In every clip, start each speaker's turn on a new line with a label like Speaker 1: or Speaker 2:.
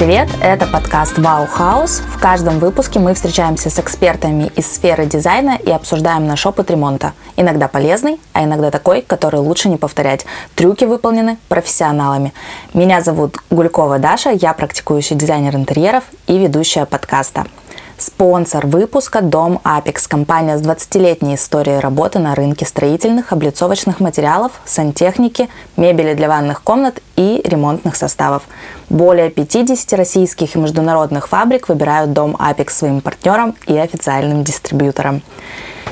Speaker 1: привет! Это подкаст «Вау Хаус». В каждом выпуске мы встречаемся с экспертами из сферы дизайна и обсуждаем наш опыт ремонта. Иногда полезный, а иногда такой, который лучше не повторять. Трюки выполнены профессионалами. Меня зовут Гулькова Даша, я практикующий дизайнер интерьеров и ведущая подкаста. Спонсор выпуска – Дом Апекс, компания с 20-летней историей работы на рынке строительных, облицовочных материалов, сантехники, мебели для ванных комнат и ремонтных составов. Более 50 российских и международных фабрик выбирают Дом Апекс своим партнером и официальным дистрибьютором.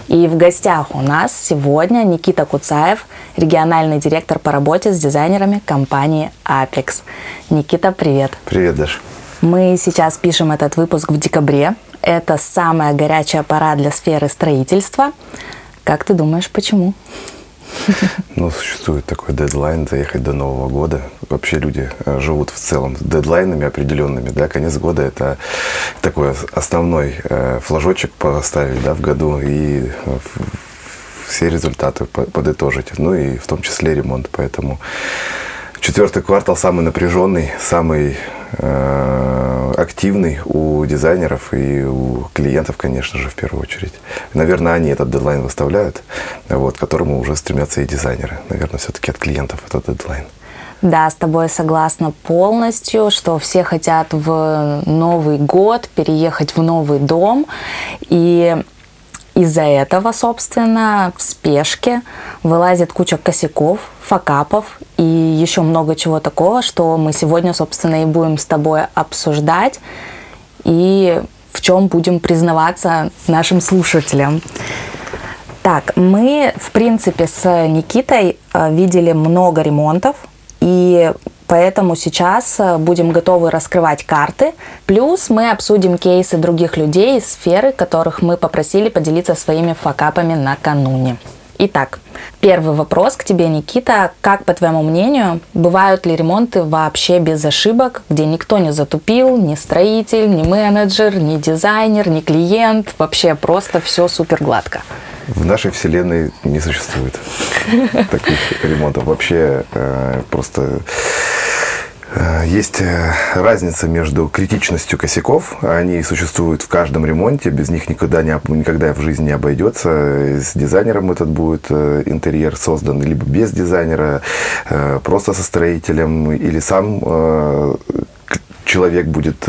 Speaker 1: И в гостях у нас сегодня Никита Куцаев, региональный директор по работе с дизайнерами компании Apex. Никита, привет.
Speaker 2: Привет, Даш.
Speaker 1: Мы сейчас пишем этот выпуск в декабре. Это самая горячая пора для сферы строительства. Как ты думаешь, почему?
Speaker 2: Ну, существует такой дедлайн заехать до Нового года. Вообще люди э, живут в целом с дедлайнами определенными. Да? Конец года – это такой основной э, флажочек поставить да, в году и э, все результаты подытожить. Ну и в том числе ремонт. Поэтому четвертый квартал самый напряженный, самый активный у дизайнеров и у клиентов, конечно же, в первую очередь. Наверное, они этот дедлайн выставляют, вот, к которому уже стремятся и дизайнеры. Наверное, все-таки от клиентов этот дедлайн.
Speaker 1: Да, с тобой согласна полностью, что все хотят в Новый год переехать в новый дом. И из-за этого, собственно, в спешке вылазит куча косяков, факапов и еще много чего такого, что мы сегодня, собственно, и будем с тобой обсуждать и в чем будем признаваться нашим слушателям. Так, мы, в принципе, с Никитой э, видели много ремонтов, и Поэтому сейчас э, будем готовы раскрывать карты. Плюс мы обсудим кейсы других людей из сферы, которых мы попросили поделиться своими факапами накануне. Итак, первый вопрос к тебе, Никита. Как, по твоему мнению, бывают ли ремонты вообще без ошибок, где никто не затупил, ни строитель, ни менеджер, ни дизайнер, ни клиент, вообще просто все супер гладко?
Speaker 2: В нашей вселенной не существует таких ремонтов. Вообще э, просто есть э, разница между критичностью косяков. Они существуют в каждом ремонте. Без них никогда, не, никогда в жизни не обойдется. С дизайнером этот будет э, интерьер создан, либо без дизайнера, просто со строителем, или сам человек будет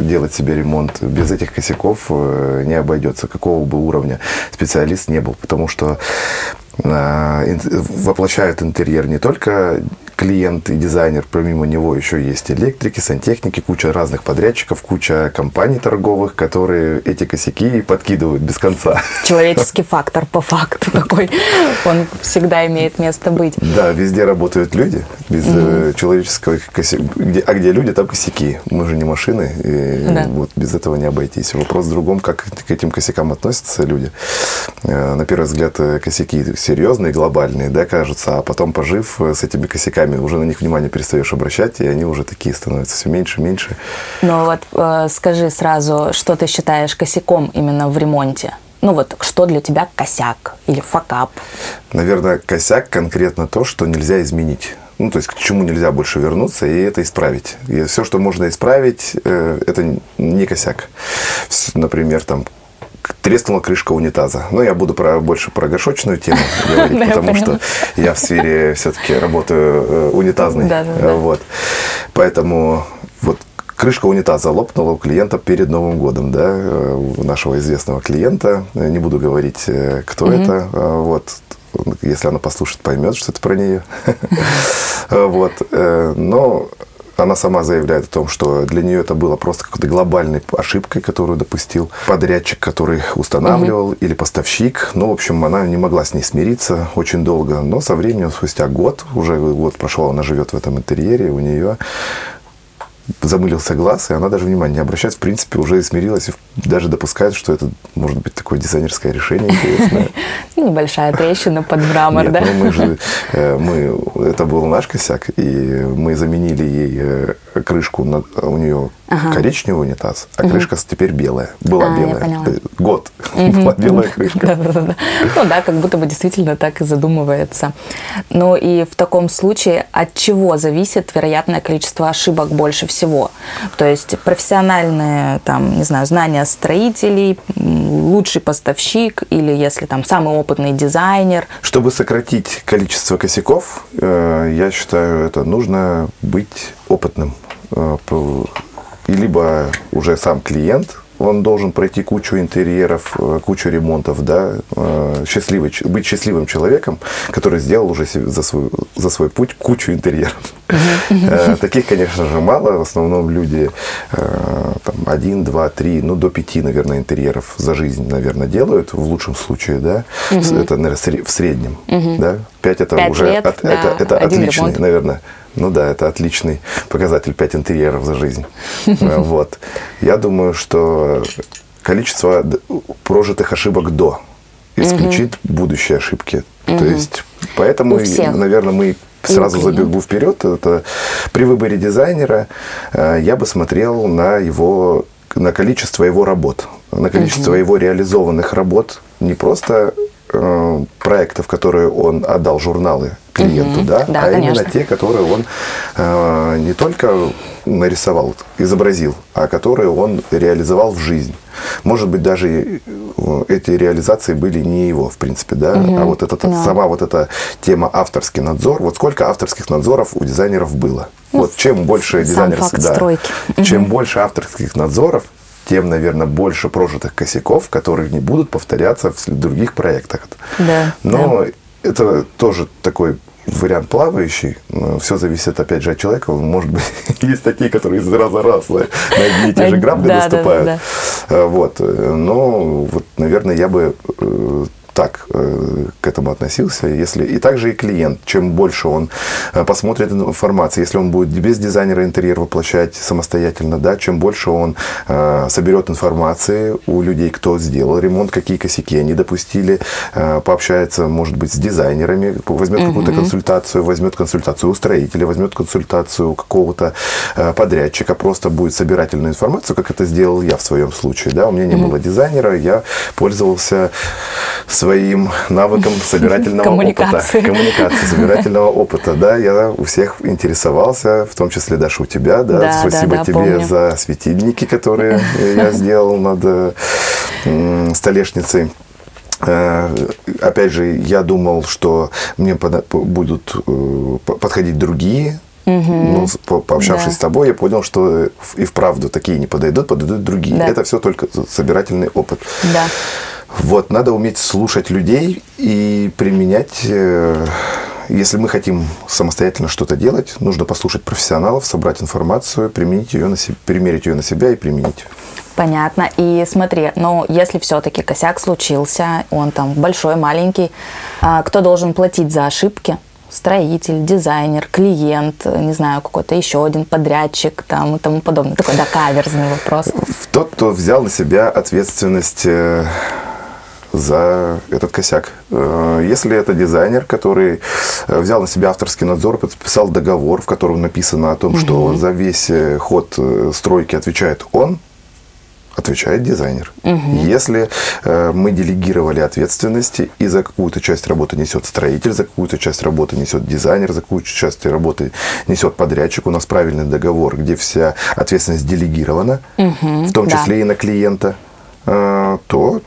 Speaker 2: делать себе ремонт. Без этих косяков не обойдется, какого бы уровня специалист не был. Потому что воплощает интерьер не только клиент и дизайнер, помимо него еще есть электрики, сантехники, куча разных подрядчиков, куча компаний торговых, которые эти косяки подкидывают без конца.
Speaker 1: Человеческий фактор по факту такой, он всегда имеет место быть.
Speaker 2: Да, везде работают люди, без mm человеческого косяка. а где люди, там косяки. Мы же не машины, и да. вот без этого не обойтись. Вопрос в другом, как к этим косякам относятся люди. Э, на первый взгляд, э, косяки серьезные, глобальные, да, кажутся, а потом, пожив с этими косяками, годами уже на них внимание перестаешь обращать, и они уже такие становятся все меньше и меньше.
Speaker 1: Ну вот э, скажи сразу, что ты считаешь косяком именно в ремонте? Ну вот, что для тебя косяк или факап?
Speaker 2: Наверное, косяк конкретно то, что нельзя изменить. Ну, то есть к чему нельзя больше вернуться и это исправить. И все, что можно исправить, э, это не косяк. Например, там треснула крышка унитаза. Но я буду про, больше про горшочную тему говорить, потому что я в сфере все-таки работаю э, унитазной. Вот. Поэтому вот крышка унитаза лопнула у клиента перед Новым годом, да, э, у нашего известного клиента. Не буду говорить, э, кто это. Вот. Если она послушает, поймет, что это про нее. Вот. Но она сама заявляет о том, что для нее это было просто какой-то глобальной ошибкой, которую допустил подрядчик, который устанавливал, угу. или поставщик. Ну, в общем, она не могла с ней смириться очень долго. Но со временем, спустя год, уже год прошел, она живет в этом интерьере, у нее замылился глаз, и она даже внимания не обращает, в принципе, уже смирилась и даже допускает, что это может быть такое дизайнерское решение интересное.
Speaker 1: Небольшая трещина под мрамор, да?
Speaker 2: Ну мы же, э, мы, это был наш косяк, и мы заменили ей э, крышку, на, у нее ага. коричневый унитаз, а угу. крышка теперь белая. Была а, белая. Э, год была белая крышка.
Speaker 1: Ну да, как будто бы действительно так и задумывается. Ну и в таком случае от чего зависит вероятное количество ошибок больше всего? То есть профессиональные, там, не знаю, знания строителей, лучший поставщик или если там самый опытный дизайнер.
Speaker 2: Чтобы сократить количество косяков, э, я считаю, это нужно быть опытным. Э, и либо уже сам клиент он должен пройти кучу интерьеров, э, кучу ремонтов, да, э, счастливый, быть счастливым человеком, который сделал уже за свой, за свой путь кучу интерьеров. Таких, конечно же, мало. В основном люди там, один, два, три, ну, до пяти, наверное, интерьеров за жизнь, наверное, делают, в лучшем случае, да. Это, наверное, в среднем, да. Пять это уже, это отличный, наверное, ну да, это отличный показатель 5 интерьеров за жизнь. Вот. Я думаю, что количество прожитых ошибок до исключит будущие ошибки. То есть, поэтому, наверное, мы сразу забегу вперед. Это при выборе дизайнера э, я бы смотрел на его на количество его работ, на количество его реализованных работ, не просто э, проектов, которые он отдал журналы клиенту, угу. да, да, а конечно. именно те, которые он э, не только нарисовал, изобразил, а которые он реализовал в жизнь. Может быть, даже э, эти реализации были не его, в принципе, да, угу. а вот эта, да. сама вот эта тема авторский надзор. Вот сколько авторских надзоров у дизайнеров было? Ну, вот чем больше дизайнерских, да, стройки. чем угу. больше авторских надзоров, тем, наверное, больше прожитых косяков, которые не будут повторяться в других проектах.
Speaker 1: Да,
Speaker 2: Но да. это тоже такой вариант плавающий. Все зависит, опять же, от человека. Может быть, есть такие, которые из раза раз на одни и те же грабли наступают. Да. Вот. Но, вот, наверное, я бы э, так э, к этому относился. Если, и также и клиент, чем больше он э, посмотрит информации, если он будет без дизайнера интерьер воплощать самостоятельно, да, чем больше он э, соберет информации у людей, кто сделал ремонт, какие косяки они допустили, э, пообщается, может быть, с дизайнерами, возьмет угу. какую-то консультацию, возьмет консультацию у строителя, возьмет консультацию какого-то э, подрядчика, просто будет собирательную информацию, как это сделал я в своем случае. Да? У меня не угу. было дизайнера, я пользовался своим своим навыкам собирательного опыта. Коммуникации. Собирательного опыта, да. Я у всех интересовался, в том числе даже у тебя, да. да Спасибо да, да, тебе помню. за светильники, которые я сделал над столешницей. Э, опять же, я думал, что мне будут э, подходить другие Угу. Ну, по пообщавшись да. с тобой, я понял, что и вправду такие не подойдут, подойдут другие. Да. Это все только собирательный опыт.
Speaker 1: Да.
Speaker 2: Вот, надо уметь слушать людей и применять э, если мы хотим самостоятельно что-то делать, нужно послушать профессионалов, собрать информацию, применить ее на себя, примерить ее на себя и применить.
Speaker 1: Понятно. И смотри, ну, если все-таки косяк случился, он там большой, маленький, а кто должен платить за ошибки? строитель, дизайнер, клиент, не знаю, какой-то еще один подрядчик там и тому подобное. Такой, да, каверзный вопрос.
Speaker 2: Тот, кто взял на себя ответственность э, за этот косяк. Э, если это дизайнер, который э, взял на себя авторский надзор, подписал договор, в котором написано о том, угу. что за весь ход стройки отвечает он, отвечает дизайнер. Угу. Если э, мы делегировали ответственности, и за какую-то часть работы несет строитель, за какую-то часть работы несет дизайнер, за какую-то часть работы несет подрядчик, у нас правильный договор, где вся ответственность делегирована, угу, в том числе да. и на клиента, э, то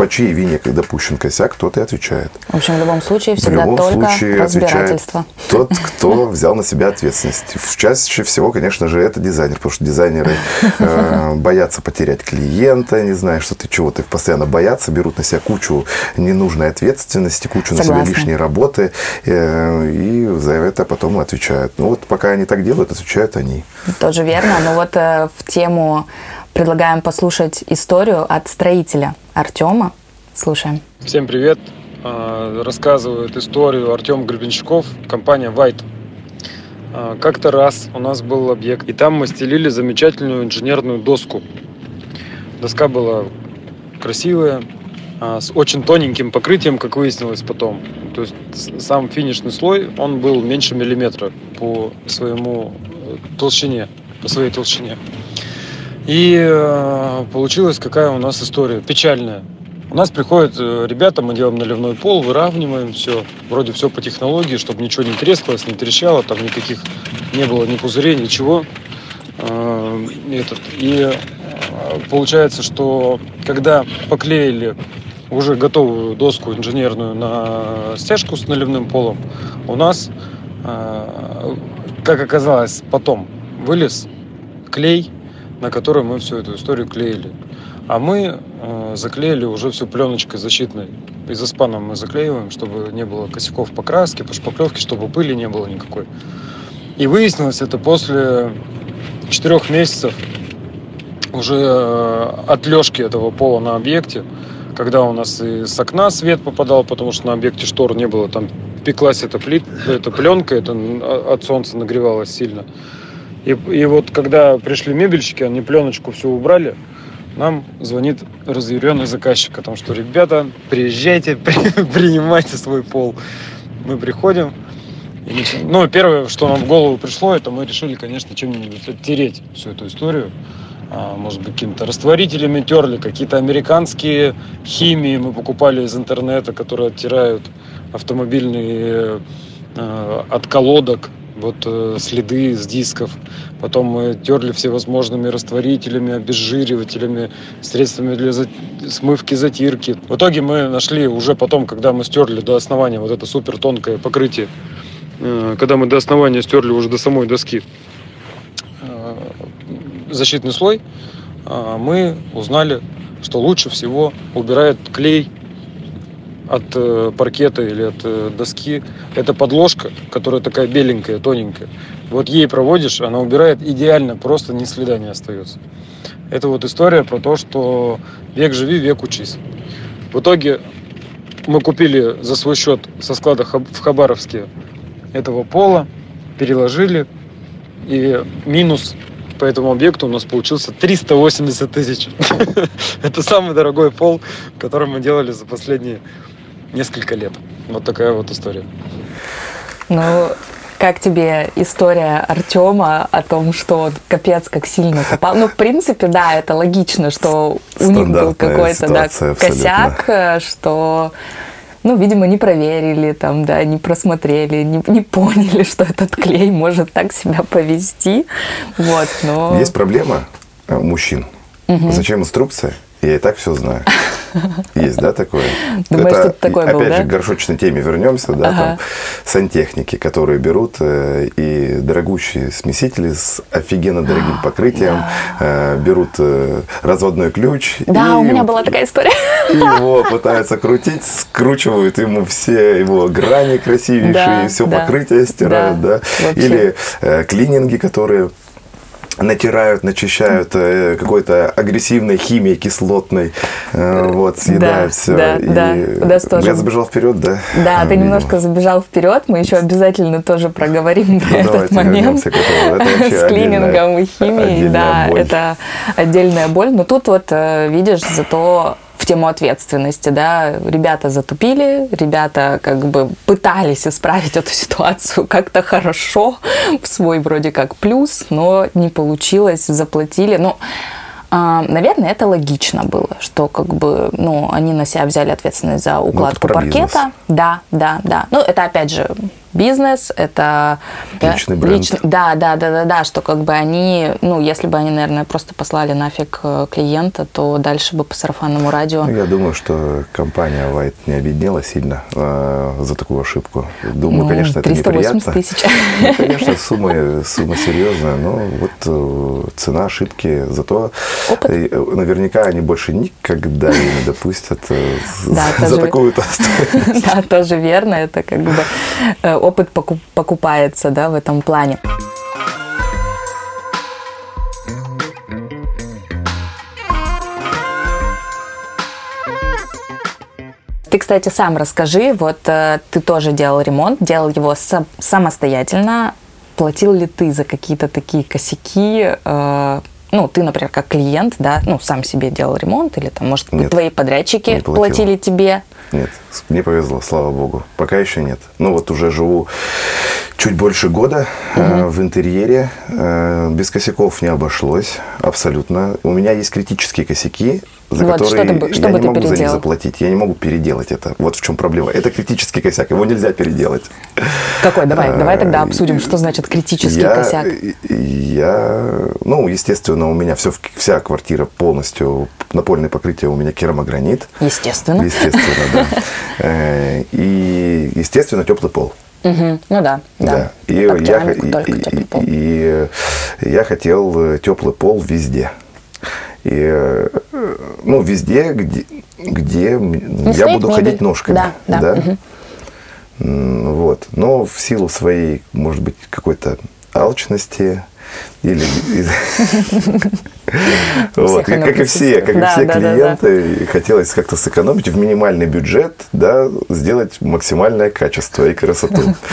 Speaker 2: по чьей вине допущен косяк, тот и отвечает.
Speaker 1: В общем, в любом случае всегда в любом только случае разбирательство.
Speaker 2: Тот, кто взял на себя ответственность. Чаще всего, конечно же, это дизайнер, потому что дизайнеры э, боятся потерять клиента, не знаю, что ты чего-то постоянно боятся, берут на себя кучу ненужной ответственности, кучу Согласна. на себя лишней работы, э, и за это потом отвечают. Ну вот пока они так делают, отвечают они.
Speaker 1: Тоже верно, но вот э, в тему предлагаем послушать историю от строителя Артема. Слушаем.
Speaker 3: Всем привет. А, рассказывает историю Артем Гребенщиков, компания White. А, как-то раз у нас был объект, и там мы стелили замечательную инженерную доску. Доска была красивая, а, с очень тоненьким покрытием, как выяснилось потом. То есть сам финишный слой, он был меньше миллиметра по своему толщине, по своей толщине. И э, получилась какая у нас история печальная. У нас приходят э, ребята, мы делаем наливной пол, выравниваем все. Вроде все по технологии, чтобы ничего не трескалось, не трещало, там никаких не было ни пузырей, ничего. Э, этот. И получается, что когда поклеили уже готовую доску инженерную на стяжку с наливным полом, у нас, как оказалось потом, вылез клей на которой мы всю эту историю клеили. А мы э, заклеили уже всю пленочкой защитной. Изоспаном мы заклеиваем, чтобы не было косяков покраски, по шпаклевке, чтобы пыли не было никакой. И выяснилось это после четырех месяцев уже э, отлежки этого пола на объекте, когда у нас и с окна свет попадал, потому что на объекте штор не было, там пеклась эта, плит, эта пленка, это от солнца нагревалась сильно. И, и вот когда пришли мебельщики, они пленочку все убрали, нам звонит разъяренный заказчик о том, что ребята, приезжайте, принимайте свой пол. Мы приходим, и ну, первое, что нам в голову пришло, это мы решили, конечно, чем-нибудь оттереть всю эту историю. А, может быть, какими-то растворителями терли, какие-то американские химии мы покупали из интернета, которые оттирают автомобильные э, от колодок, вот э, следы с дисков. Потом мы терли всевозможными растворителями, обезжиривателями, средствами для за... смывки, затирки. В итоге мы нашли уже потом, когда мы стерли до основания вот это супер тонкое покрытие, э, когда мы до основания стерли уже до самой доски э, защитный слой, мы узнали, что лучше всего убирает клей от э, паркета или от э, доски. Это подложка, которая такая беленькая, тоненькая. Вот ей проводишь, она убирает идеально, просто ни следа не остается. Это вот история про то, что век живи, век учись. В итоге мы купили за свой счет со склада в Хабаровске этого пола, переложили, и минус по этому объекту у нас получился 380 тысяч. Это самый дорогой пол, который мы делали за последние несколько лет. Вот такая вот история.
Speaker 1: Ну, как тебе история Артема о том, что он капец как сильно попал? Ну, в принципе, да, это логично, что у них был какой-то да, косяк, э, что ну, видимо, не проверили, там, да, не просмотрели, не, не поняли, что этот клей может так себя повести. Вот, но...
Speaker 2: Есть проблема у мужчин. Угу. Зачем инструкция? Я и так все знаю. Есть, да, такое?
Speaker 1: Думаешь, это, такое
Speaker 2: опять
Speaker 1: был,
Speaker 2: же,
Speaker 1: да?
Speaker 2: к горшочной теме вернемся, да, ага. там сантехники, которые берут э, и дорогущие смесители с офигенно дорогим покрытием, да. э, берут э, разводной ключ.
Speaker 1: Да, у меня была такая история.
Speaker 2: Его пытаются крутить, скручивают ему все его грани красивейшие, да, все да, покрытие стирают, да. да. Или э, клининги, которые натирают, начищают э, какой-то агрессивной химией кислотной, э, вот, съедают
Speaker 1: да,
Speaker 2: все.
Speaker 1: Да,
Speaker 2: и
Speaker 1: да, да, тоже.
Speaker 2: Я забежал вперед, да?
Speaker 1: Да, ты немножко забежал вперед, мы еще обязательно тоже проговорим про ну, этот момент с клинингом и химией. Да, боль. это отдельная боль. Но тут вот, э, видишь, зато тему ответственности, да, ребята затупили, ребята как бы пытались исправить эту ситуацию как-то хорошо, в свой вроде как плюс, но не получилось, заплатили, ну, Наверное, это логично было, что как бы, ну, они на себя взяли ответственность за укладку ну, паркета. Да, да, да. Ну, это опять же бизнес, это
Speaker 2: личный бренд. Лич...
Speaker 1: Да, да, да, да, да, что как бы они, ну, если бы они, наверное, просто послали нафиг э, клиента, то дальше бы по сарафанному радио.
Speaker 2: Ну, я думаю, что компания White не обеднела сильно э, за такую ошибку. Думаю, ну, конечно, это неприятно.
Speaker 1: тысяч.
Speaker 2: Ну, конечно, сумма, сумма серьезная, но вот э, цена ошибки, зато Опыт. Э, наверняка они больше никогда не допустят э, да, за, такую-то
Speaker 1: стоимость. Да, тоже верно, это как бы э, опыт покупается да, в этом плане. Ты, кстати, сам расскажи, вот э, ты тоже делал ремонт, делал его самостоятельно. Платил ли ты за какие-то такие косяки? Э, ну, ты, например, как клиент, да, ну, сам себе делал ремонт, или там, может
Speaker 2: Нет,
Speaker 1: твои подрядчики платили тебе?
Speaker 2: Нет, мне повезло, слава богу. Пока еще нет. Ну вот уже живу чуть больше года э, в интерьере. Э, без косяков не обошлось абсолютно. У меня есть критические косяки, за
Speaker 1: Вот, что
Speaker 2: которые
Speaker 1: ты бы- что
Speaker 2: я
Speaker 1: бы
Speaker 2: не могу за них
Speaker 1: переделал?
Speaker 2: заплатить. Я не могу переделать это. Вот в чем проблема. Это критический косяк, его нельзя переделать.
Speaker 1: Какой? Давай, давай тогда
Speaker 2: Э,
Speaker 1: обсудим, что значит критический
Speaker 2: я,
Speaker 1: косяк.
Speaker 2: Я, ну, естественно, у меня все, вся квартира полностью, напольное покрытие у меня керамогранит.
Speaker 1: Естественно.
Speaker 2: Естественно, да. Э, И, естественно, теплый пол.
Speaker 1: Мгм. Ну да, да.
Speaker 2: И,
Speaker 1: Под
Speaker 2: я, и- и- и, э, я хотел теплый пол везде. И, э, ну, везде, где, где м- я буду
Speaker 1: мебель.
Speaker 2: ходить ножками.
Speaker 1: Да, да, мгм.
Speaker 2: М, Вот. Но в силу своей, может быть, какой-то алчности или вот, как и все, как и все клиенты, хотелось как-то сэкономить в минимальный бюджет, да, сделать максимальное качество и красоту.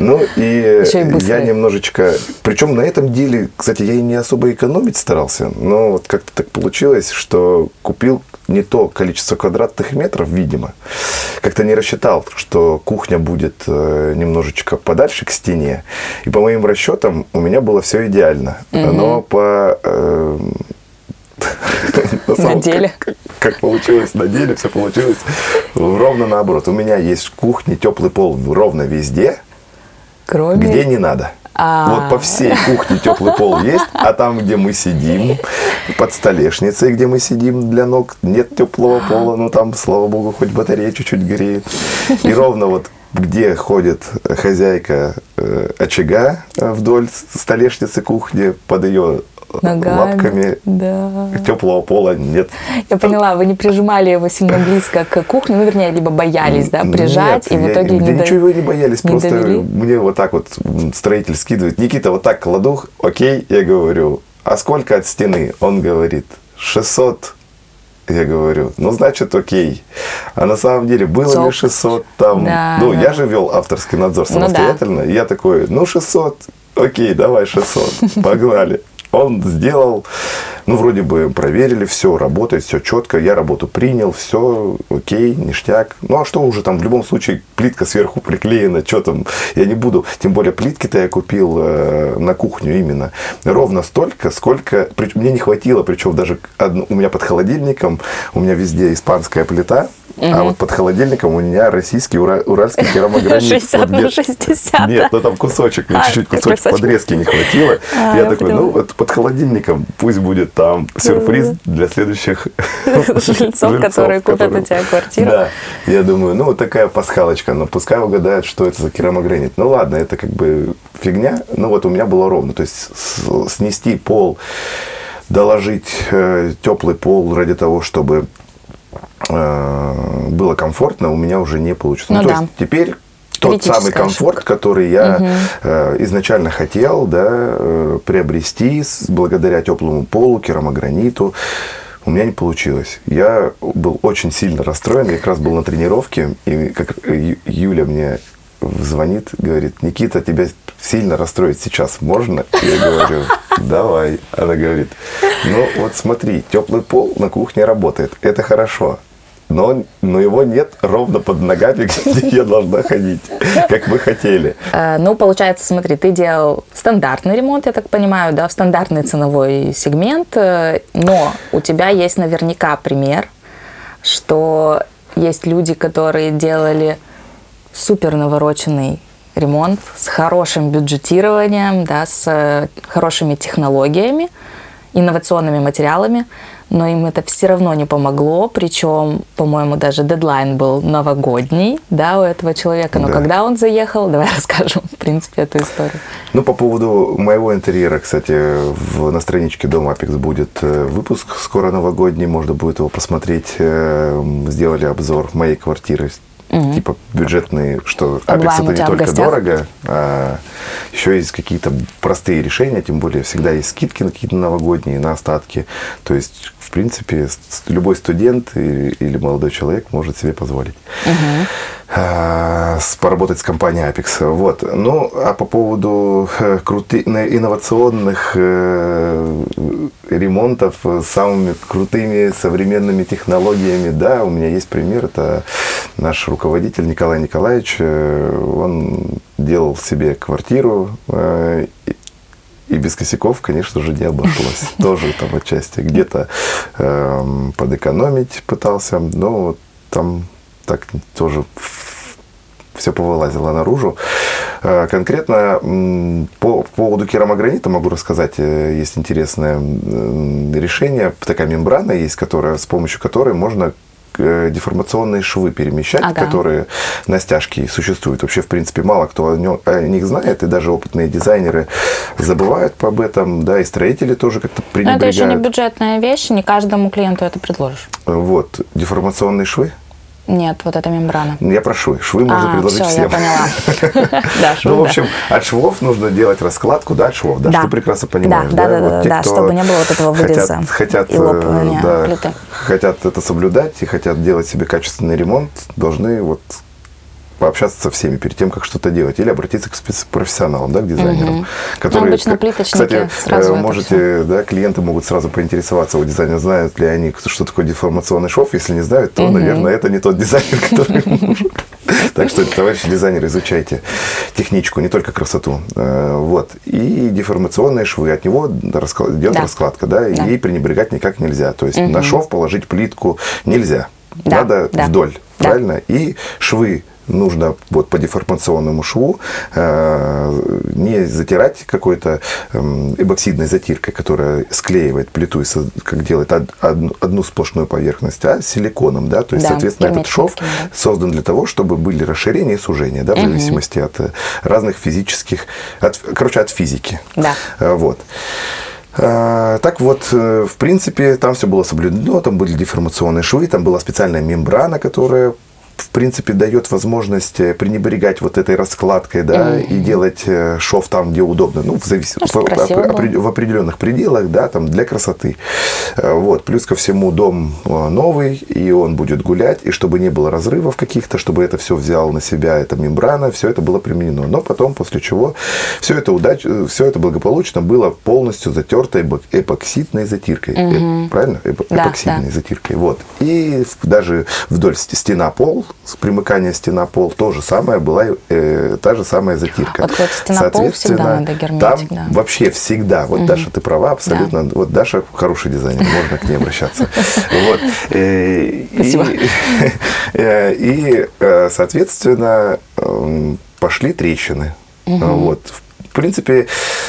Speaker 2: Ну и
Speaker 1: и
Speaker 2: я немножечко, причем на этом деле, кстати, я и не особо экономить старался, но вот как-то так получилось, что купил не то количество квадратных метров, видимо, как-то не рассчитал, что кухня будет э, немножечко подальше к стене. И по моим расчетам у меня было все идеально. Но по... э, на самом-
Speaker 1: деле?
Speaker 2: Как, как получилось на деле, все получилось ровно наоборот. У меня есть в кухне теплый пол ровно везде,
Speaker 1: Кроме...
Speaker 2: где не надо.
Speaker 1: А.
Speaker 2: Вот по всей кухне теплый пол есть, а там, где мы сидим, под столешницей, где мы сидим для ног, нет теплого пола, ну там, слава богу, хоть батарея чуть-чуть греет. И ровно вот где ходит хозяйка э, очага э, вдоль столешницы кухни, под ее
Speaker 1: Ногами.
Speaker 2: лапками
Speaker 1: Да.
Speaker 2: теплого пола нет.
Speaker 1: Я поняла, вы не прижимали его сильно близко к кухне, ну, вернее, либо боялись, да, прижать,
Speaker 2: Нет,
Speaker 1: и в
Speaker 2: я-
Speaker 1: итоге
Speaker 2: да
Speaker 1: не до-
Speaker 2: ничего не боялись,
Speaker 1: не
Speaker 2: просто
Speaker 1: довели?
Speaker 2: мне вот так вот строитель скидывает. Никита, вот так кладу, окей, я говорю, а сколько от стены? Он говорит, 600. Я говорю, ну, значит, окей. А на самом деле, было ли
Speaker 1: Цок.
Speaker 2: 600 там?
Speaker 1: Да,
Speaker 2: ну,
Speaker 1: да.
Speaker 2: я же вел авторский надзор
Speaker 1: Ну да.
Speaker 2: самостоятельно. Я такой, ну, 600, окей, давай 600, погнали. Он сделал, ну, вроде бы проверили, все работает, все четко, я работу принял, все окей, ништяк. Ну, а что уже там, в любом случае, плитка сверху приклеена, что там, я не буду, тем более плитки-то я купил э, на кухню именно, ровно столько, сколько, при- мне не хватило, причем даже одну- у меня под холодильником, у меня везде испанская плита, а вот под холодильником у меня российский ура- уральский керамогранит.
Speaker 1: 60
Speaker 2: Вот
Speaker 1: на
Speaker 2: где-
Speaker 1: 60.
Speaker 2: Нет, ну там кусочек,
Speaker 1: А,
Speaker 2: чуть-чуть кусочек
Speaker 1: кусочек.
Speaker 2: подрезки не хватило.
Speaker 1: А,
Speaker 2: я такой, ну вот под холодильником пусть будет там сюрприз для следующих
Speaker 1: Жильцов, которые купят у тебя квартиру.
Speaker 2: Да, я думаю, ну вот такая пасхалочка, но пускай угадают, что это за керамогранит. Ну ладно, это как бы фигня, ну вот у меня было ровно, то есть снести пол, доложить э, теплый пол ради того, чтобы было комфортно, у меня уже не получится.
Speaker 1: Ну
Speaker 2: то
Speaker 1: да.
Speaker 2: есть теперь тот самый комфорт, который я э, изначально хотел да, э, приобрести с- благодаря теплому полу, керамограниту, у меня не получилось. Я был очень сильно расстроен. Я как раз был на тренировке, и как Юля мне звонит, говорит, Никита, тебя сильно расстроить сейчас можно? Я говорю, давай. Она говорит, ну вот смотри, теплый пол на кухне работает, это хорошо. Но, но его нет ровно под ногами, где я должна ходить, как вы хотели.
Speaker 1: Э, Ну, получается, смотри, ты делал стандартный ремонт, я так понимаю, да, в стандартный ценовой сегмент, э, но у тебя есть наверняка пример, что есть люди, которые делали супер навороченный ремонт с хорошим бюджетированием, да, с э, хорошими технологиями, инновационными материалами, но им это все равно не помогло, причем, по-моему, даже дедлайн был новогодний, да, у этого человека. Но
Speaker 2: Да.
Speaker 1: когда он заехал, давай расскажем, в принципе, эту историю.
Speaker 2: Ну, по поводу моего интерьера, кстати, в, на страничке Дома Апекс будет э, выпуск скоро новогодний, можно будет его посмотреть. Э, Сделали обзор моей квартиры Угу. Типа бюджетные, что
Speaker 1: Апекс это
Speaker 2: не только дорого, а еще есть какие-то простые решения, тем более всегда есть скидки на какие-то новогодние, на остатки. То есть, в принципе, любой студент или молодой человек может себе позволить. Угу поработать с компанией Apex. Вот. Ну, а по поводу э, крути... инновационных э, ремонтов с самыми крутыми современными технологиями, да, у меня есть пример. Это наш руководитель Николай Николаевич. Э, он делал себе квартиру и без косяков, конечно же, не обошлось. Тоже там отчасти где-то э, подэкономить пытался, но вот там так тоже все повылазило наружу. Э, конкретно по, поводу керамогранита могу рассказать. Э, есть интересное решение. Такая мембрана есть, которая, с помощью которой можно э, деформационные швы перемещать, ага. которые на стяжке существуют. Вообще, в принципе, мало кто о них знает, и даже опытные дизайнеры забывают об этом, да, и строители тоже как-то пренебрегают.
Speaker 1: Но это еще не бюджетная вещь, не каждому клиенту это предложишь.
Speaker 2: Вот, деформационные швы –
Speaker 1: нет, вот эта мембрана.
Speaker 2: Я про швы. Швы можно а, предложить
Speaker 1: все,
Speaker 2: всем.
Speaker 1: я поняла.
Speaker 2: Да, швы, Ну, в общем, от швов нужно делать раскладку, да, от швов, да, что прекрасно понимаешь.
Speaker 1: Да, да, да, да, чтобы не было вот этого выреза
Speaker 2: хотят, и лопания э, плиты. Хотят это соблюдать и хотят делать себе качественный ремонт, должны вот пообщаться со всеми перед тем, как что-то делать, или обратиться к профессионалам, да, к дизайнерам,
Speaker 1: угу. которые, обычно плиточники кстати, сразу
Speaker 2: можете, да, клиенты могут сразу поинтересоваться у дизайнера, знают ли они, что такое деформационный шов, если не знают, то, угу. наверное, это не тот дизайнер, который. Так что, товарищи дизайнеры, изучайте техничку, не только красоту. Э, вот. И деформационные швы, от него идет раскладка, да, и пренебрегать никак нельзя. То есть на шов положить плитку нельзя. Надо вдоль, правильно? И швы нужно вот по деформационному шву э, не затирать какой-то э, эбоксидной затиркой, которая склеивает плиту, и как делает од, од, одну сплошную поверхность, а силиконом, да, то есть, да, соответственно, этот шов да. создан для того, чтобы были расширения и сужения, да, в угу. зависимости от э, разных физических, от, короче, от физики.
Speaker 1: Да.
Speaker 2: Э, вот. Э, так вот, в принципе, там все было соблюдено, там были деформационные швы, там была специальная мембрана, которая в принципе, дает возможность э, пренебрегать вот этой раскладкой, да, mm-hmm. и делать э, шов там, где удобно, ну, в, завис... в, в, в определенных пределах, да, там, для красоты. Э, вот. Плюс ко всему дом новый, и он будет гулять, и чтобы не было разрывов каких-то, чтобы это все взял на себя, эта мембрана, все это было применено. Но потом, после чего, все это удач... все это благополучно было полностью затерто эпоксидной затиркой. Mm-hmm. Правильно? Эп... Да, эпоксидной да. затиркой. Вот. И даже вдоль стена пол, с примыкания стена-пол, то же самое была э, та же самая затирка.
Speaker 1: Вот, вот стена-пол всегда надо герметик,
Speaker 2: Там да. вообще всегда. Вот, угу. Даша, ты права абсолютно. Да. Вот Даша хороший дизайнер, можно к ней обращаться. Вот.
Speaker 1: Э, Спасибо.
Speaker 2: Э, и, соответственно, эм, пошли трещины. Вот. В принципе,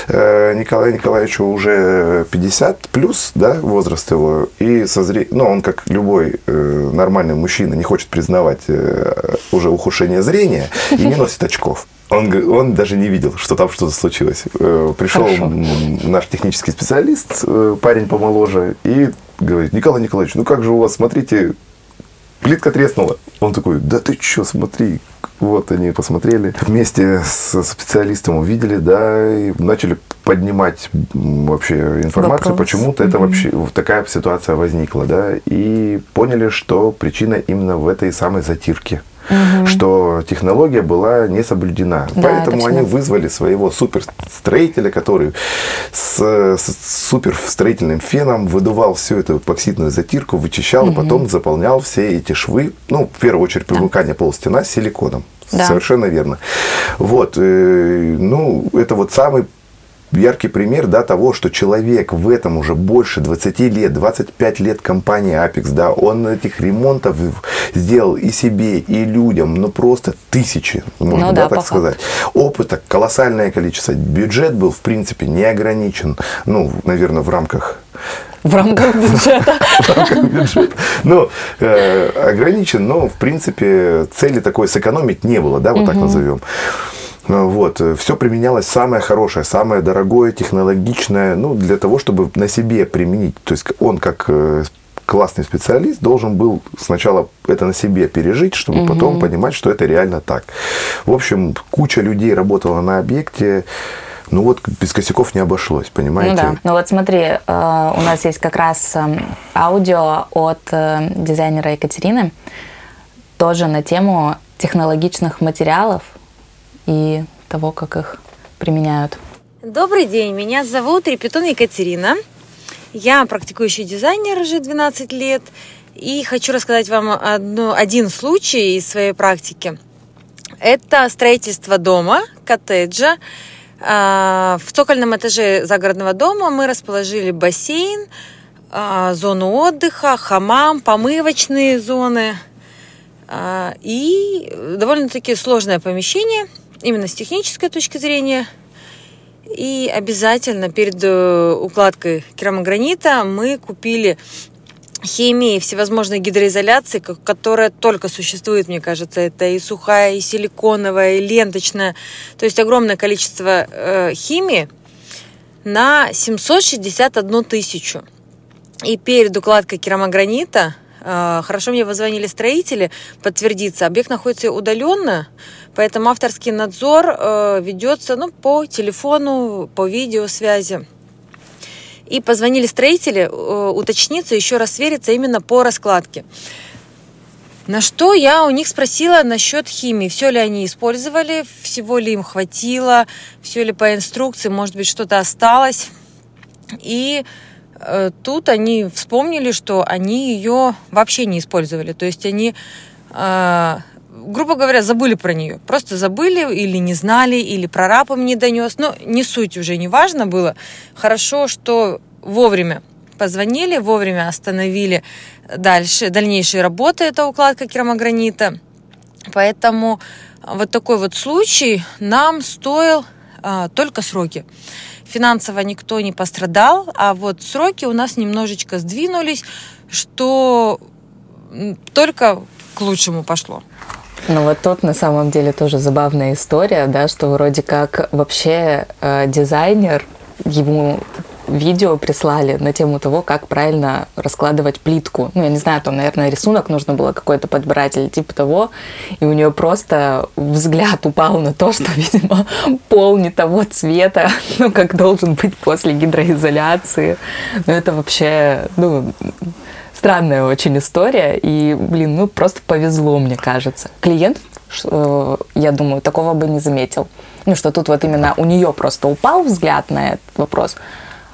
Speaker 2: э, Николаю Николаевичу уже 50 плюс, да, возраст его, и созре... ну, он, как любой э, нормальный мужчина, не хочет признавать э, уже ухудшение зрения и не носит очков. Он, он даже не видел, что там что-то случилось. Пришел Хорошо. наш технический специалист, парень помоложе, и говорит, Николай Николаевич, ну как же у вас, смотрите, плитка треснула. Он такой, да ты что, смотри, вот они посмотрели, вместе с специалистом увидели, да, и начали поднимать вообще информацию, почему-то mm-hmm. это вообще такая ситуация возникла, да, и поняли, что причина именно в этой самой затирке угу. что технология была не соблюдена. Да, Поэтому они вызвали своего суперстроителя, который с, с суперстроительным феном выдувал всю эту эпоксидную затирку, вычищал угу. и потом заполнял все эти швы, ну, в первую очередь, примыкание да. полстена силиконом. Да. Совершенно верно. Вот, э, ну, это вот самый яркий пример да, того, что человек в этом уже больше 20 лет, 25 лет компании Apex, да, он этих ремонтов сделал и себе, и людям, ну просто тысячи, можно ну, да, да, так сказать. Опыта колоссальное количество. Бюджет был, в принципе, не ограничен, ну, наверное, в рамках
Speaker 1: в рамках бюджета. В рамках
Speaker 2: бюджета. Ну, э, ограничен, но, в принципе, цели такой сэкономить не было, да, вот так назовем. Э, вот. Э, Все применялось самое хорошее, самое дорогое, технологичное, ну, для того, чтобы на себе применить. То есть он как э, классный специалист должен был сначала это на себе пережить, чтобы угу. потом понимать, что это реально так. В общем, куча людей работала на объекте. Ну вот без косяков не обошлось, понимаете?
Speaker 1: Ну да. Ну вот смотри, у нас есть как раз аудио от дизайнера Екатерины, тоже на тему технологичных материалов и того, как их применяют.
Speaker 4: Добрый день, меня зовут Репетон Екатерина. Я практикующий дизайнер уже 12 лет. И хочу рассказать вам одну, один случай из своей практики. Это строительство дома, коттеджа. А, в цокольном этаже загородного дома мы расположили бассейн, а, зону отдыха, хамам, помывочные зоны. А, и довольно-таки сложное помещение, именно с технической точки зрения – и обязательно перед э, укладкой керамогранита мы купили химии, всевозможной гидроизоляции, которая только существует, мне кажется. Это и сухая, и силиконовая, и ленточная. То есть огромное количество э, химии на 761 тысячу. И перед укладкой керамогранита э, Хорошо мне позвонили строители подтвердиться. Объект находится удаленно, Поэтому авторский надзор э, ведется ну, по телефону, по видеосвязи. И позвонили строители э, уточниться, еще раз свериться именно по раскладке. На что я у них спросила насчет химии. Все ли они использовали, всего ли им хватило, все ли по инструкции, может быть, что-то осталось. И э, тут они вспомнили, что они ее вообще не использовали. То есть они э, грубо говоря, забыли про нее. Просто забыли или не знали, или прораб не донес. Но не суть уже, не важно было. Хорошо, что вовремя позвонили, вовремя остановили дальше, дальнейшие работы, это укладка керамогранита. Поэтому вот такой вот случай нам стоил а, только сроки. Финансово никто не пострадал, а вот сроки у нас немножечко сдвинулись, что только к лучшему пошло.
Speaker 1: Ну вот тут на самом деле тоже забавная история, да, что вроде как вообще э, дизайнер ему видео прислали на тему того, как правильно раскладывать плитку. Ну, я не знаю, там, наверное, рисунок нужно было какой-то подбирать или типа того. И у нее просто взгляд упал на то, что, видимо, пол не того цвета, ну, как должен быть после гидроизоляции. Ну, это вообще, ну, странная очень история. И, блин, ну просто повезло, мне кажется. Клиент, э, я думаю, такого бы не заметил. Ну, что тут вот именно у нее просто упал взгляд на этот вопрос.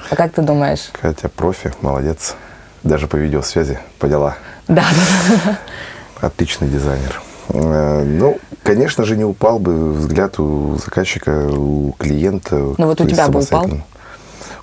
Speaker 1: А как ты думаешь?
Speaker 2: Катя профи, молодец. Даже по видеосвязи поняла.
Speaker 1: Да, да, да.
Speaker 2: Отличный дизайнер. Э, ну, конечно же, не упал бы взгляд у заказчика, у клиента.
Speaker 1: Ну вот у тебя бы упал?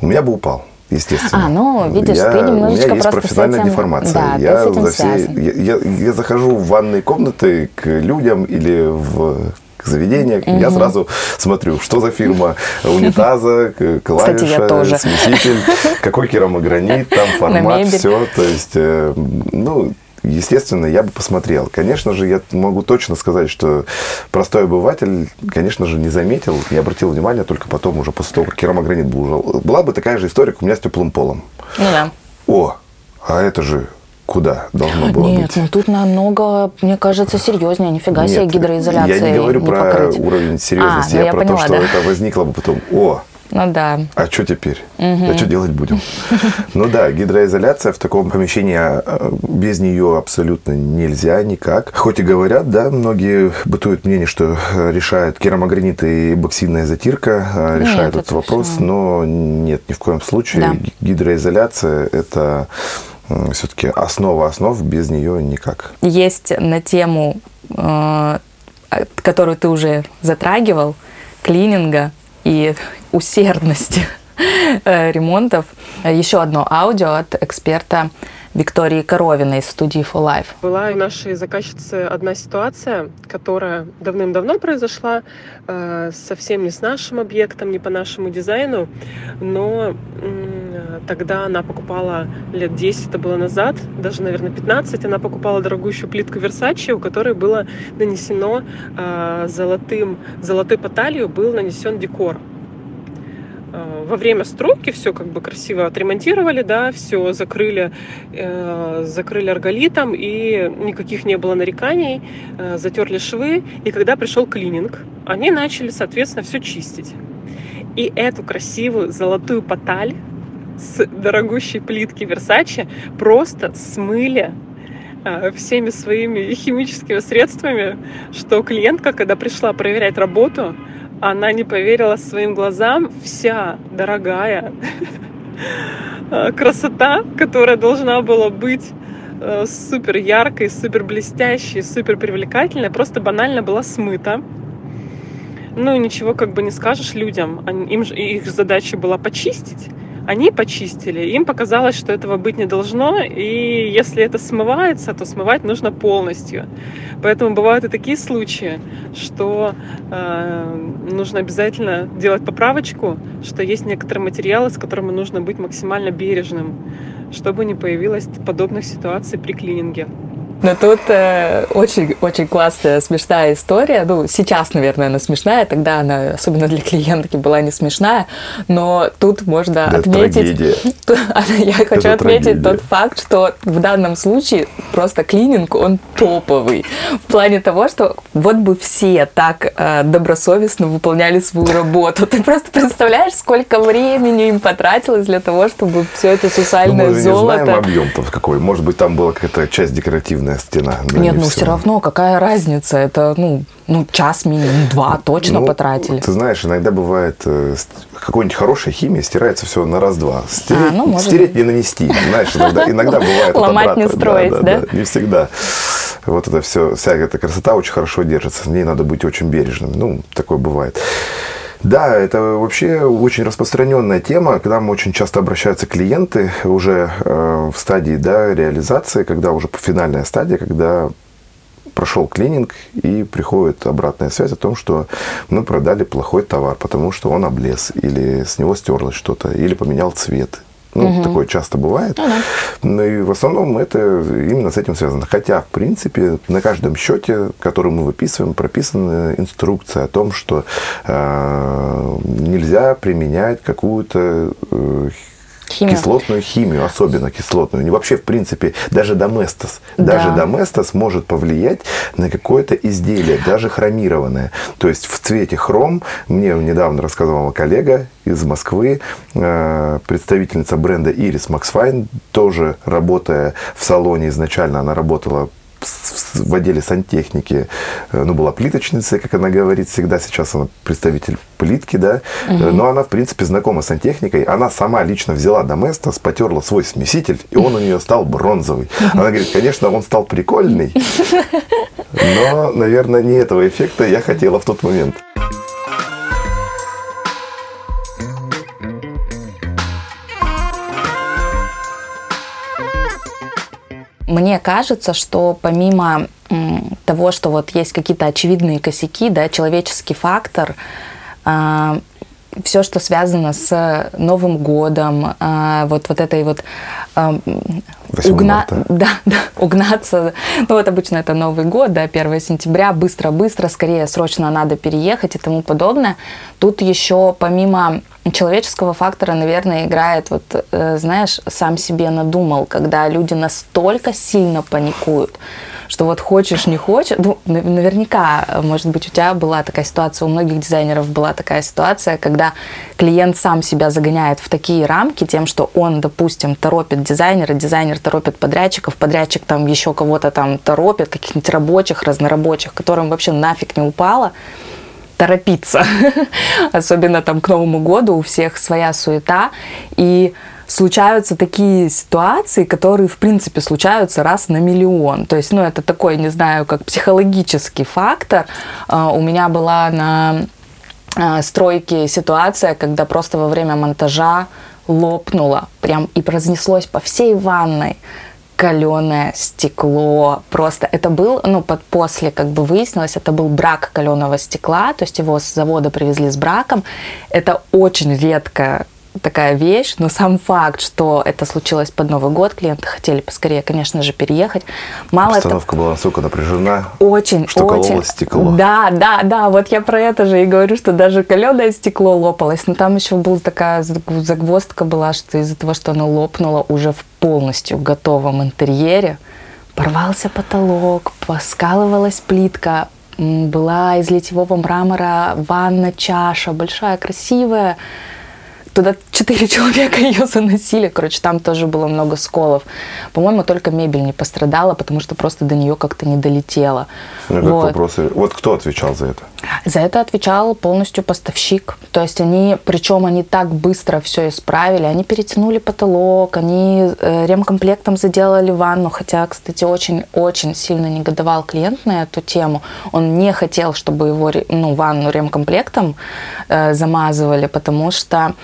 Speaker 2: У меня бы упал естественно.
Speaker 1: А, ну, видишь, я, ты немножечко
Speaker 2: У меня есть профессиональная этим... деформация. Да, я, за все, я, я, я захожу в ванные комнаты к людям или в к заведениям, угу. я сразу смотрю, что за фирма унитаза, клавиша, Кстати, смеситель, какой керамогранит, там формат, все. То есть, э, ну, естественно, я бы посмотрел. Конечно же, я могу точно сказать, что простой обыватель, конечно же, не заметил, не обратил внимания только потом, уже после того, как керамогранит был уже. Была бы такая же история, как у меня с теплым полом.
Speaker 1: Ну да.
Speaker 2: О, а это же куда должно было
Speaker 1: Нет,
Speaker 2: быть?
Speaker 1: ну тут намного, мне кажется, серьезнее. Нифига себе гидроизоляция.
Speaker 2: Я не говорю
Speaker 1: не
Speaker 2: про
Speaker 1: покрыть.
Speaker 2: уровень серьезности, а, я, я про поняла, то, что да. это возникло бы потом. О,
Speaker 1: ну да.
Speaker 2: А что теперь? Угу. А что делать будем? Ну да, гидроизоляция в таком помещении, а, без нее абсолютно нельзя никак. Хоть и говорят, да, многие бытуют мнение, что решает керамогранит и боксидная затирка, а, решает этот вопрос, все. но нет, ни в коем случае. Да. Гидроизоляция – это все-таки основа основ, без нее никак.
Speaker 1: Есть на тему, э, которую ты уже затрагивал, клининга и усердности э, ремонтов. Еще одно аудио от эксперта Виктории Коровиной из студии For Life.
Speaker 5: Была у нашей заказчицы одна ситуация, которая давным-давно произошла, э, совсем не с нашим объектом, не по нашему дизайну, но тогда она покупала лет 10, это было назад, даже, наверное, 15, она покупала дорогущую плитку Versace, у которой было нанесено э, золотым, золотой по был нанесен декор э, во время стройки все как бы красиво отремонтировали, да, все закрыли, э, закрыли арголитом, и никаких не было нареканий, э, затерли швы. И когда пришел клининг, они начали, соответственно, все чистить. И эту красивую золотую поталь с дорогущей плитки Versace просто смыли э, всеми своими химическими средствами, что клиентка, когда пришла проверять работу, она не поверила своим глазам. Вся дорогая э, красота, которая должна была быть э, супер яркой, супер блестящей, супер привлекательной, просто банально была смыта. Ну, ничего как бы не скажешь людям. Им же их задача была почистить они почистили, им показалось, что этого быть не должно, и если это смывается, то смывать нужно полностью. Поэтому бывают и такие случаи, что э, нужно обязательно делать поправочку, что есть некоторые материалы, с которыми нужно быть максимально бережным, чтобы не появилось подобных ситуаций при клининге.
Speaker 1: Но тут э, очень, очень классная, смешная история. Ну, сейчас, наверное, она смешная, тогда она, особенно для клиентки, была не смешная. Но тут можно
Speaker 2: Это
Speaker 1: отметить... Я хочу Это отметить трагедия. тот факт, что в данном случае просто клининг, он топовый. В плане того, что вот бы все так э, добросовестно выполняли свою работу. Ты просто представляешь, сколько времени им потратилось для того, чтобы все это сусальное ну, мы золото...
Speaker 2: Мы не знаем объем какой. Может быть, там была какая-то часть декоративная стеклянная стена.
Speaker 1: Нет, ну все равно, какая разница? Это, ну, ну час минимум, два точно ну, потратили.
Speaker 2: Ты знаешь, иногда бывает, э, какой-нибудь хорошая химия стирается все на раз-два. Стереть, а, ну, стереть не нанести. Знаешь, иногда, иногда бывает
Speaker 1: Ломать не строить, да, да,
Speaker 2: да? Не всегда. Вот это все, вся эта красота очень хорошо держится. С ней надо быть очень бережным. Ну, такое бывает. Да, это вообще очень распространенная тема. К нам очень часто обращаются клиенты уже э, в стадии да, реализации, когда уже финальная стадия, когда прошел клининг и приходит обратная связь о том, что мы продали плохой товар, потому что он облез, или с него стерлось что-то, или поменял цвет, ну, угу. такое часто бывает. Ну, да. Ну и в основном это именно с этим связано. Хотя, в принципе, на каждом счете, который мы выписываем, прописана инструкция о том, что э, нельзя применять какую-то э, Химию. Кислотную химию, особенно кислотную. Не вообще, в принципе, даже доместос. Да. Даже доместос может повлиять на какое-то изделие, даже хромированное. То есть в цвете хром, мне недавно рассказывала коллега из Москвы, э, представительница бренда Iris Max Fine, тоже работая в салоне изначально, она работала в отделе сантехники, э, ну, была плиточницей, как она говорит всегда, сейчас она представитель плитки, да, угу. но она, в принципе, знакома с сантехникой, она сама лично взяла Доместос, потерла свой смеситель, и он у нее стал бронзовый. Она говорит, конечно, он стал прикольный, но, наверное, не этого эффекта я хотела в тот момент.
Speaker 1: Мне кажется, что помимо того, что вот есть какие-то очевидные косяки, да, человеческий фактор, а, все, что связано с Новым годом, а, вот, вот этой вот угна... да, да, угнаться. Ну вот обычно это Новый год, да, 1 сентября, быстро-быстро, скорее, срочно надо переехать и тому подобное. Тут еще помимо человеческого фактора, наверное, играет, вот, э, знаешь, сам себе надумал, когда люди настолько сильно паникуют, что вот хочешь, не хочешь, ну, наверняка, может быть, у тебя была такая ситуация, у многих дизайнеров была такая ситуация, когда клиент сам себя загоняет в такие рамки тем, что он, допустим, торопит дизайнера, дизайнер торопит подрядчиков, подрядчик там еще кого-то там торопит, каких-нибудь рабочих, разнорабочих, которым вообще нафиг не упало, торопиться. Особенно там к Новому году у всех своя суета. И случаются такие ситуации, которые, в принципе, случаются раз на миллион. То есть, ну, это такой, не знаю, как психологический фактор. А, у меня была на а, стройке ситуация, когда просто во время монтажа лопнуло, прям и разнеслось по всей ванной каленое стекло. Просто это был, ну, под, после как бы выяснилось, это был брак каленого стекла, то есть его с завода привезли с браком. Это очень редко такая вещь, но сам факт, что это случилось под Новый год, клиенты хотели поскорее, конечно же, переехать.
Speaker 2: Мало Обстановка это... была настолько напряжена,
Speaker 1: очень,
Speaker 2: что
Speaker 1: очень.
Speaker 2: кололось стекло.
Speaker 1: Да, да, да, вот я про это же и говорю, что даже каленое стекло лопалось, но там еще была такая загвоздка была, что из-за того, что оно лопнуло уже в полностью готовом интерьере, порвался потолок, поскалывалась плитка, была из литьевого мрамора ванна, чаша, большая, красивая, туда четыре человека ее заносили. Короче, там тоже было много сколов. По-моему, только мебель не пострадала, потому что просто до нее как-то не долетело.
Speaker 2: Ну, как вот. вопросы. Вот кто отвечал за это?
Speaker 1: За это отвечал полностью поставщик. То есть они, причем они так быстро все исправили. Они перетянули потолок, они э, ремкомплектом заделали ванну. Хотя, кстати, очень-очень сильно негодовал клиент на эту тему. Он не хотел, чтобы его ну, ванну ремкомплектом э, замазывали, потому что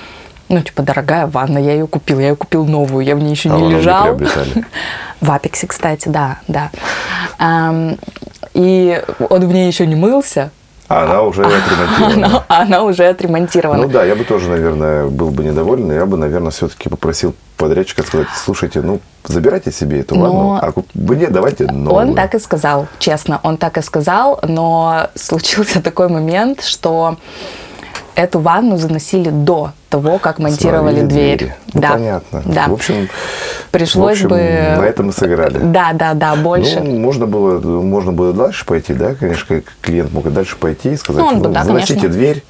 Speaker 1: ну, типа, дорогая ванна, я ее купил, я ее купил новую, я в ней еще а не лежал. В Апексе, кстати, да, да. И он в ней еще не мылся,
Speaker 2: а она уже отремонтирована.
Speaker 1: Она, она уже отремонтирована.
Speaker 2: Ну да, я бы тоже, наверное, был бы недоволен. Я бы, наверное, все-таки попросил подрядчика сказать, слушайте, ну, забирайте себе эту ванну, а мне давайте новую.
Speaker 1: Он так и сказал, честно, он так и сказал, но случился такой момент, что эту ванну заносили до того, как монтировали Смотрели дверь. Двери.
Speaker 2: Ну, да. Понятно.
Speaker 1: Да.
Speaker 2: В общем,
Speaker 1: пришлось
Speaker 2: в общем,
Speaker 1: бы.
Speaker 2: На этом мы сыграли.
Speaker 1: Да, да, да, больше.
Speaker 2: Ну, можно было, можно было дальше пойти, да, конечно, клиент мог и дальше пойти и сказать, ну, ну, да, заносите конечно. дверь,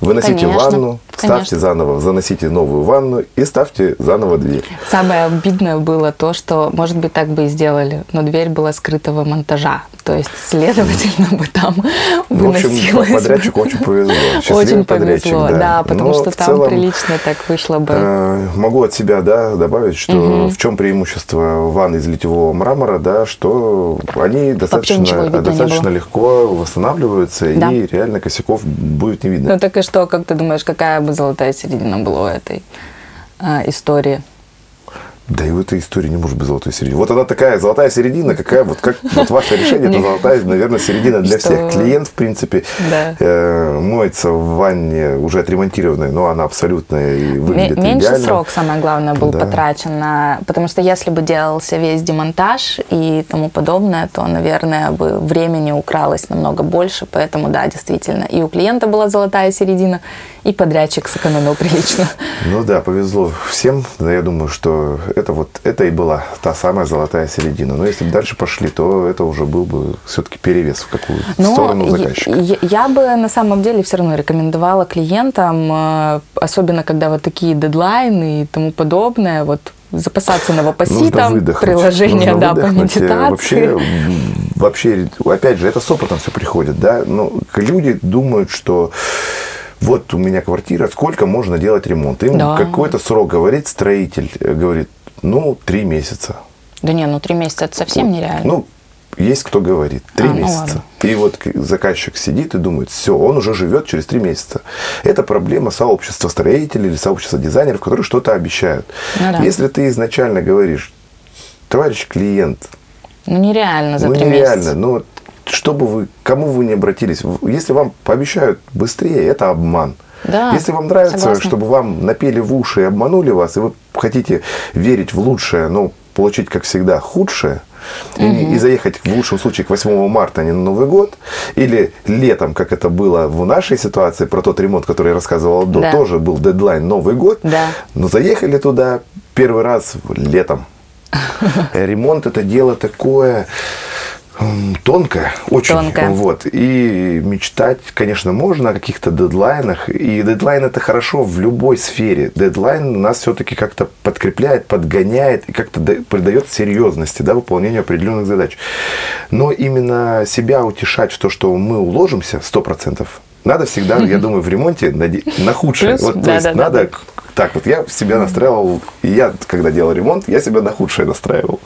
Speaker 2: Выносите конечно, ванну, ставьте заново, заносите новую ванну и ставьте заново дверь.
Speaker 1: Самое обидное было то, что, может быть, так бы и сделали, но дверь была скрытого монтажа. То есть, следовательно, бы там выносилось.
Speaker 2: В общем, подрядчику очень повезло.
Speaker 1: очень повезло, да. да, потому но что там целом, прилично так вышло бы.
Speaker 2: Э, могу от себя да, добавить, что угу. в чем преимущество ванны из литьевого мрамора, да, что они достаточно, достаточно легко восстанавливаются, да. и реально косяков будет не видно.
Speaker 1: Ну так и что, как ты думаешь, какая бы золотая середина была у этой э, истории?
Speaker 2: Да и в этой истории не может быть золотой середины. Вот она такая золотая середина, какая вот как вот ваше решение, это золотая, наверное, середина для всех. Клиент, в принципе, э, моется в ванне уже отремонтированной, но она абсолютно и выглядит
Speaker 1: Меньше срок, самое главное, был потрачен на... Потому что если бы делался весь демонтаж и тому подобное, то, наверное, бы времени укралось намного больше. Поэтому, да, действительно, и у клиента была золотая середина, и подрядчик сэкономил прилично.
Speaker 2: Ну да, повезло всем. Да, я думаю, что это вот это и была та самая золотая середина. Но если бы дальше пошли, то это уже был бы все-таки перевес в какую Но сторону заказчика.
Speaker 1: Я, я бы на самом деле все равно рекомендовала клиентам, э, особенно когда вот такие дедлайны и тому подобное, вот запасаться новопоситом, приложение,
Speaker 2: Нужно
Speaker 1: да, по медитации.
Speaker 2: Вообще, вообще, опять же, это с опытом все приходит, да, но люди думают, что вот у меня квартира, сколько можно делать ремонт? Им да. какой-то срок говорит строитель, э, говорит, ну, три месяца.
Speaker 1: Да не, ну три месяца это совсем вот. нереально.
Speaker 2: Ну, есть кто говорит, три а, ну месяца. Ну и вот заказчик сидит и думает, все, он уже живет через три месяца. Это проблема сообщества строителей или сообщества дизайнеров, которые что-то обещают. Ну, да. Если ты изначально говоришь, товарищ клиент,
Speaker 1: ну нереально за
Speaker 2: ну,
Speaker 1: три
Speaker 2: нереально,
Speaker 1: месяца.
Speaker 2: Ну чтобы вы, кому вы не обратились, если вам пообещают быстрее, это обман.
Speaker 1: Да,
Speaker 2: Если вам нравится, согласна. чтобы вам напели в уши и обманули вас, и вы хотите верить в лучшее, но получить, как всегда, худшее, угу. и, и заехать в лучшем случае к 8 марта, а не на Новый год, или летом, как это было в нашей ситуации, про тот ремонт, который я рассказывала до, да. тоже был дедлайн Новый год,
Speaker 1: да.
Speaker 2: но заехали туда первый раз летом. Ремонт это дело такое тонкая, очень.
Speaker 1: Тонкая.
Speaker 2: Вот. И мечтать, конечно, можно о каких-то дедлайнах. И дедлайн это хорошо в любой сфере. Дедлайн нас все-таки как-то подкрепляет, подгоняет и как-то придает серьезности да, выполнению определенных задач. Но именно себя утешать в то, что мы уложимся 100%, надо всегда, я думаю, в ремонте на, худшее. Вот, то есть надо. Так вот. Я себя настраивал, и я, когда делал ремонт, я себя на худшее настраивал.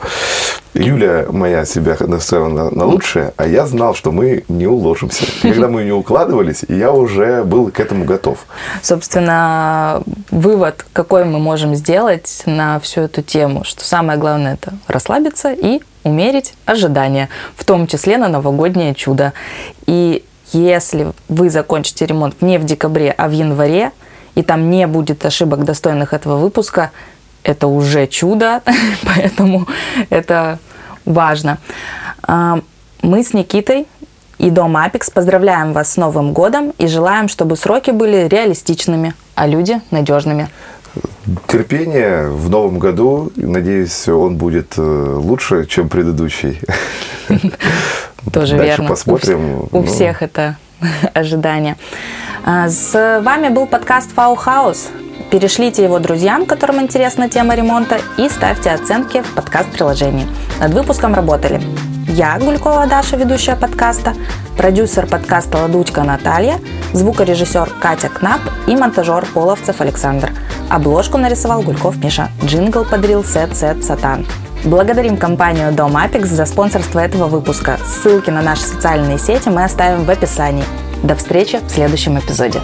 Speaker 2: Юля моя себя настроила на, на лучшее, а я знал, что мы не уложимся. И когда мы не укладывались, я уже был к этому готов.
Speaker 1: Собственно, вывод, какой мы можем сделать на всю эту тему, что самое главное это расслабиться и умерить ожидания, в том числе на новогоднее чудо. И если вы закончите ремонт не в декабре, а в январе, и там не будет ошибок, достойных этого выпуска, это уже чудо, поэтому это важно. А, мы с Никитой и Дом Апекс поздравляем вас с Новым годом и желаем, чтобы сроки были реалистичными, а люди надежными.
Speaker 2: Терпение в новом году. Надеюсь, он будет э, лучше, чем предыдущий.
Speaker 1: Тоже
Speaker 2: Дальше
Speaker 1: верно.
Speaker 2: посмотрим.
Speaker 1: У, у
Speaker 2: Ну,
Speaker 1: всех это ожидание. А, С вами был подкаст Фау. Перешлите его друзьям, которым интересна тема ремонта, и ставьте оценки в подкаст-приложении. Над выпуском работали я, Гулькова Даша, ведущая подкаста, продюсер подкаста «Ладучка» Наталья, звукорежиссер Катя Кнап и монтажер Половцев Александр. Обложку нарисовал Гульков Миша. Джингл подарил Sad Sad Satan. Благодарим компанию Дом Апекс за спонсорство этого выпуска. Ссылки на наши социальные сети мы оставим в описании. До встречи в следующем эпизоде.